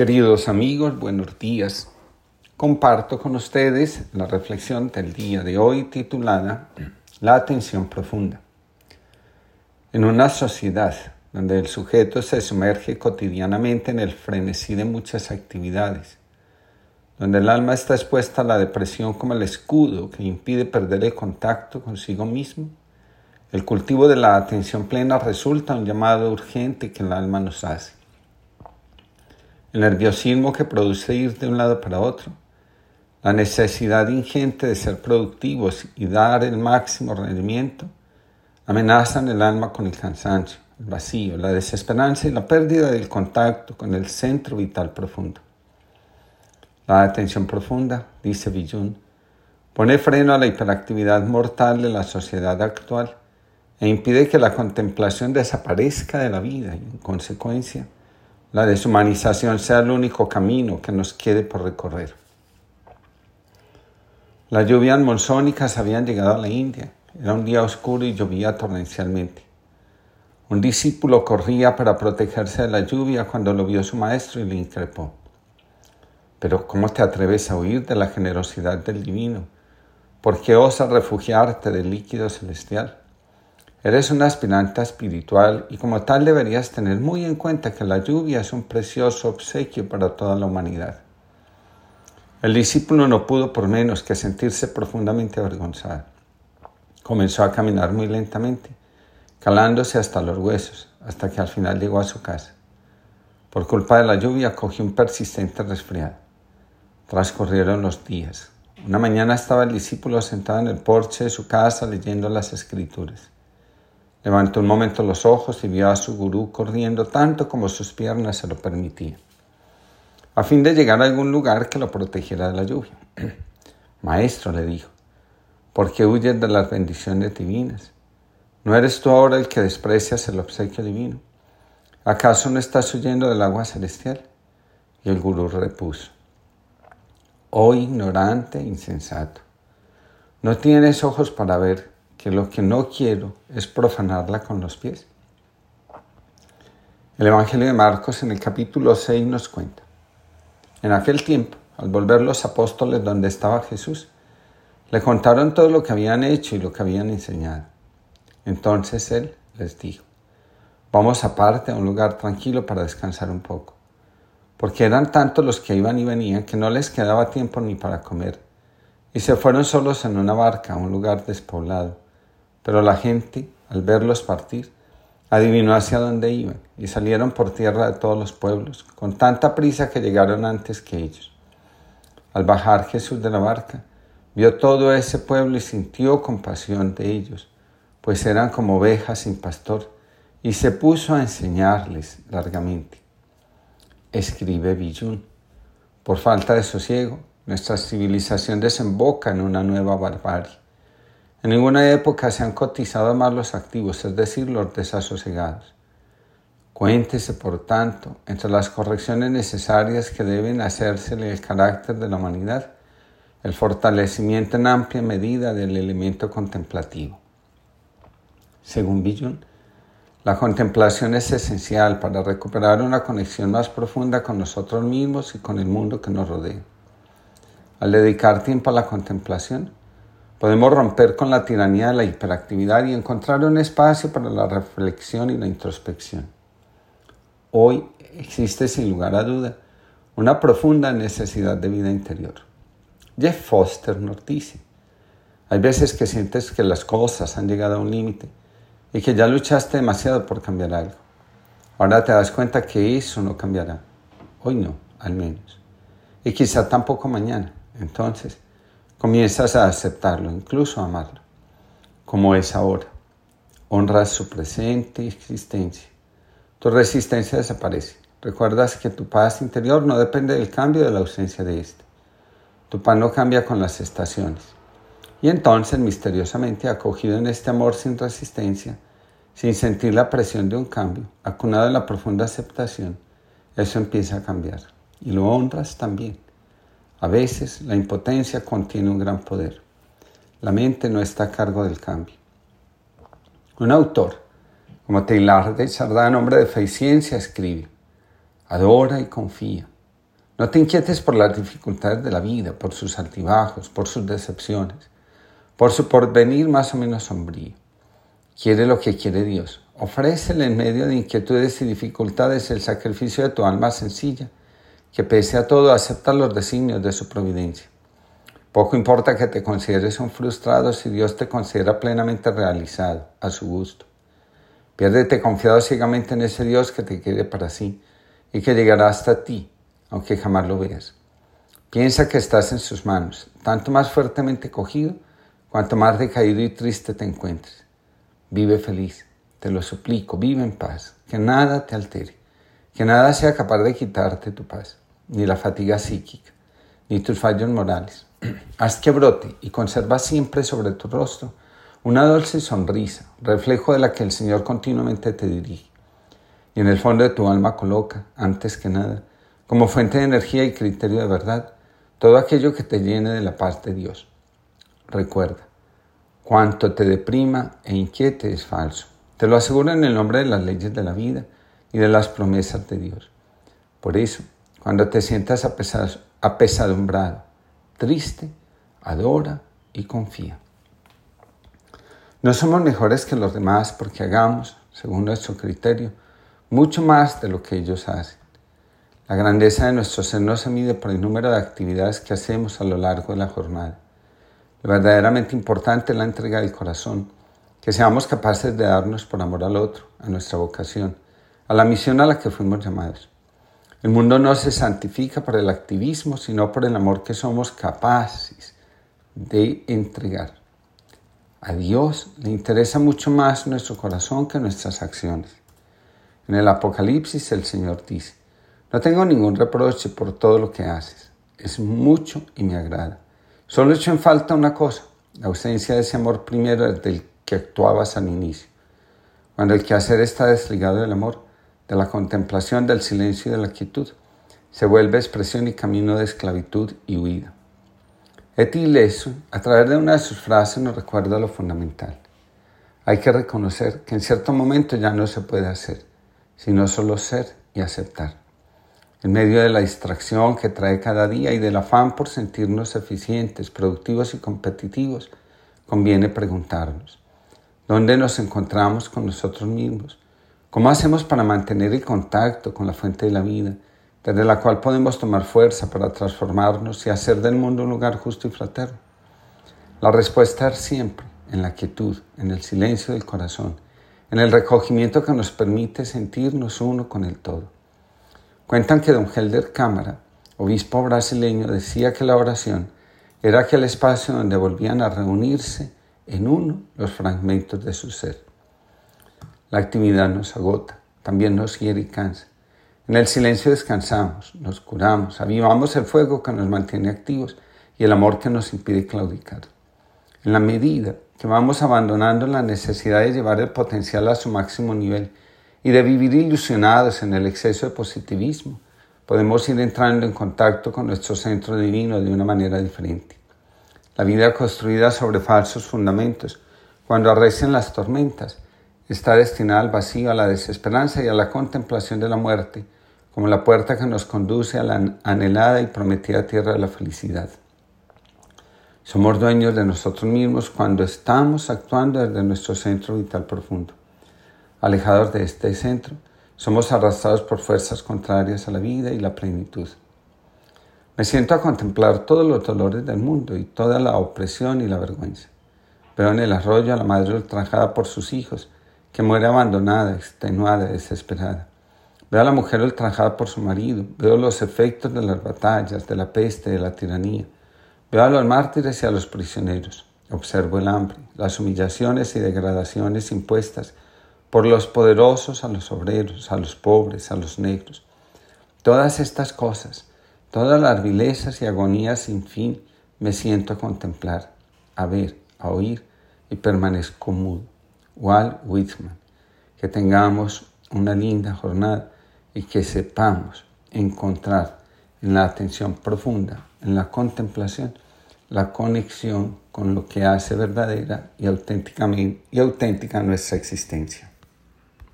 Queridos amigos, buenos días. Comparto con ustedes la reflexión del día de hoy titulada La atención profunda. En una sociedad donde el sujeto se sumerge cotidianamente en el frenesí de muchas actividades, donde el alma está expuesta a la depresión como el escudo que impide perder el contacto consigo mismo, el cultivo de la atención plena resulta un llamado urgente que el alma nos hace el nerviosismo que produce ir de un lado para otro, la necesidad ingente de ser productivos y dar el máximo rendimiento, amenazan el alma con el cansancio, el vacío, la desesperanza y la pérdida del contacto con el centro vital profundo. La atención profunda, dice Villun, pone freno a la hiperactividad mortal de la sociedad actual e impide que la contemplación desaparezca de la vida y, en consecuencia, la deshumanización sea el único camino que nos quede por recorrer. Las lluvias monzónicas habían llegado a la India. Era un día oscuro y llovía torrencialmente. Un discípulo corría para protegerse de la lluvia cuando lo vio su maestro y le increpó. Pero ¿cómo te atreves a huir de la generosidad del divino? ¿Por qué osas refugiarte del líquido celestial? Eres un aspirante espiritual y como tal deberías tener muy en cuenta que la lluvia es un precioso obsequio para toda la humanidad. El discípulo no pudo por menos que sentirse profundamente avergonzado. Comenzó a caminar muy lentamente, calándose hasta los huesos, hasta que al final llegó a su casa. Por culpa de la lluvia cogió un persistente resfriado. Transcurrieron los días. Una mañana estaba el discípulo sentado en el porche de su casa leyendo las escrituras. Levantó un momento los ojos y vio a su gurú corriendo tanto como sus piernas se lo permitían, a fin de llegar a algún lugar que lo protegiera de la lluvia. Maestro, le dijo, ¿por qué huyes de las bendiciones divinas? ¿No eres tú ahora el que desprecias el obsequio divino? ¿Acaso no estás huyendo del agua celestial? Y el gurú repuso, oh ignorante, insensato, no tienes ojos para ver que lo que no quiero es profanarla con los pies. El Evangelio de Marcos en el capítulo 6 nos cuenta, en aquel tiempo, al volver los apóstoles donde estaba Jesús, le contaron todo lo que habían hecho y lo que habían enseñado. Entonces él les dijo, vamos aparte a un lugar tranquilo para descansar un poco, porque eran tantos los que iban y venían que no les quedaba tiempo ni para comer, y se fueron solos en una barca a un lugar despoblado pero la gente, al verlos partir, adivinó hacia dónde iban y salieron por tierra de todos los pueblos, con tanta prisa que llegaron antes que ellos. Al bajar Jesús de la barca, vio todo ese pueblo y sintió compasión de ellos, pues eran como ovejas sin pastor, y se puso a enseñarles largamente. Escribe Villun. Por falta de sosiego, nuestra civilización desemboca en una nueva barbarie. En ninguna época se han cotizado más los activos, es decir, los desasosegados. Cuéntese, por tanto, entre las correcciones necesarias que deben hacérsele el carácter de la humanidad, el fortalecimiento en amplia medida del elemento contemplativo. Según Billon, la contemplación es esencial para recuperar una conexión más profunda con nosotros mismos y con el mundo que nos rodea. Al dedicar tiempo a la contemplación, Podemos romper con la tiranía de la hiperactividad y encontrar un espacio para la reflexión y la introspección. Hoy existe sin lugar a duda una profunda necesidad de vida interior. Jeff Foster nos dice, hay veces que sientes que las cosas han llegado a un límite y que ya luchaste demasiado por cambiar algo. Ahora te das cuenta que eso no cambiará. Hoy no, al menos. Y quizá tampoco mañana. Entonces, Comienzas a aceptarlo, incluso a amarlo, como es ahora. Honras su presente existencia. Tu resistencia desaparece. Recuerdas que tu paz interior no depende del cambio de la ausencia de éste. Tu paz no cambia con las estaciones. Y entonces, misteriosamente, acogido en este amor sin resistencia, sin sentir la presión de un cambio, acunado en la profunda aceptación, eso empieza a cambiar. Y lo honras también. A veces la impotencia contiene un gran poder. La mente no está a cargo del cambio. Un autor, como Taylor de Chardin, hombre de fe y ciencia, escribe, adora y confía, No te inquietes por las dificultades de la vida, por sus altibajos, por sus decepciones, por su porvenir más o menos sombrío. Quiere lo que quiere Dios. Ofrécele en medio de inquietudes y dificultades el sacrificio de tu alma sencilla, que pese a todo acepta los designios de su providencia. Poco importa que te consideres un frustrado si Dios te considera plenamente realizado, a su gusto. Piérdete confiado ciegamente en ese Dios que te quiere para sí y que llegará hasta ti, aunque jamás lo veas. Piensa que estás en sus manos, tanto más fuertemente cogido, cuanto más decaído y triste te encuentres. Vive feliz, te lo suplico, vive en paz, que nada te altere, que nada sea capaz de quitarte tu paz, ni la fatiga psíquica, ni tus fallos morales. Haz que brote y conserva siempre sobre tu rostro una dulce sonrisa, reflejo de la que el Señor continuamente te dirige. Y en el fondo de tu alma coloca, antes que nada, como fuente de energía y criterio de verdad, todo aquello que te llene de la paz de Dios. Recuerda, cuanto te deprima e inquiete es falso. Te lo aseguro en el nombre de las leyes de la vida y de las promesas de Dios. Por eso, cuando te sientas apesadumbrado, triste, adora y confía. No somos mejores que los demás porque hagamos, según nuestro criterio, mucho más de lo que ellos hacen. La grandeza de nuestro ser no se mide por el número de actividades que hacemos a lo largo de la jornada. Lo verdaderamente importante es la entrega del corazón, que seamos capaces de darnos por amor al otro, a nuestra vocación, a la misión a la que fuimos llamados. El mundo no se santifica por el activismo, sino por el amor que somos capaces de entregar. A Dios le interesa mucho más nuestro corazón que nuestras acciones. En el Apocalipsis el Señor dice, no tengo ningún reproche por todo lo que haces, es mucho y me agrada. Solo echo en falta una cosa, la ausencia de ese amor primero del que actuabas al inicio. Cuando el quehacer está desligado del amor, de la contemplación del silencio y de la quietud, se vuelve expresión y camino de esclavitud y huida. Etileso, a través de una de sus frases, nos recuerda lo fundamental. Hay que reconocer que en cierto momento ya no se puede hacer, sino solo ser y aceptar. En medio de la distracción que trae cada día y del afán por sentirnos eficientes, productivos y competitivos, conviene preguntarnos, ¿dónde nos encontramos con nosotros mismos? ¿Cómo hacemos para mantener el contacto con la fuente de la vida, desde la cual podemos tomar fuerza para transformarnos y hacer del mundo un lugar justo y fraterno? La respuesta es siempre en la quietud, en el silencio del corazón, en el recogimiento que nos permite sentirnos uno con el todo. Cuentan que don Helder Cámara, obispo brasileño, decía que la oración era aquel espacio donde volvían a reunirse en uno los fragmentos de su ser. La actividad nos agota, también nos hiere y cansa. En el silencio descansamos, nos curamos, avivamos el fuego que nos mantiene activos y el amor que nos impide claudicar. En la medida que vamos abandonando la necesidad de llevar el potencial a su máximo nivel y de vivir ilusionados en el exceso de positivismo, podemos ir entrando en contacto con nuestro centro divino de una manera diferente. La vida construida sobre falsos fundamentos, cuando arrecian las tormentas, está destinada al vacío, a la desesperanza y a la contemplación de la muerte, como la puerta que nos conduce a la anhelada y prometida tierra de la felicidad. Somos dueños de nosotros mismos cuando estamos actuando desde nuestro centro vital profundo. Alejados de este centro, somos arrastrados por fuerzas contrarias a la vida y la plenitud. Me siento a contemplar todos los dolores del mundo y toda la opresión y la vergüenza. Veo en el arroyo a la madre ultrajada por sus hijos, que muere abandonada, extenuada, desesperada. Veo a la mujer ultrajada por su marido, veo los efectos de las batallas, de la peste, de la tiranía. Veo a los mártires y a los prisioneros. Observo el hambre, las humillaciones y degradaciones impuestas por los poderosos a los obreros, a los pobres, a los negros. Todas estas cosas, todas las vilezas y agonías sin fin, me siento a contemplar, a ver, a oír y permanezco mudo. Walt Whitman. Que tengamos una linda jornada y que sepamos encontrar en la atención profunda, en la contemplación, la conexión con lo que hace verdadera y, auténticamente, y auténtica nuestra existencia.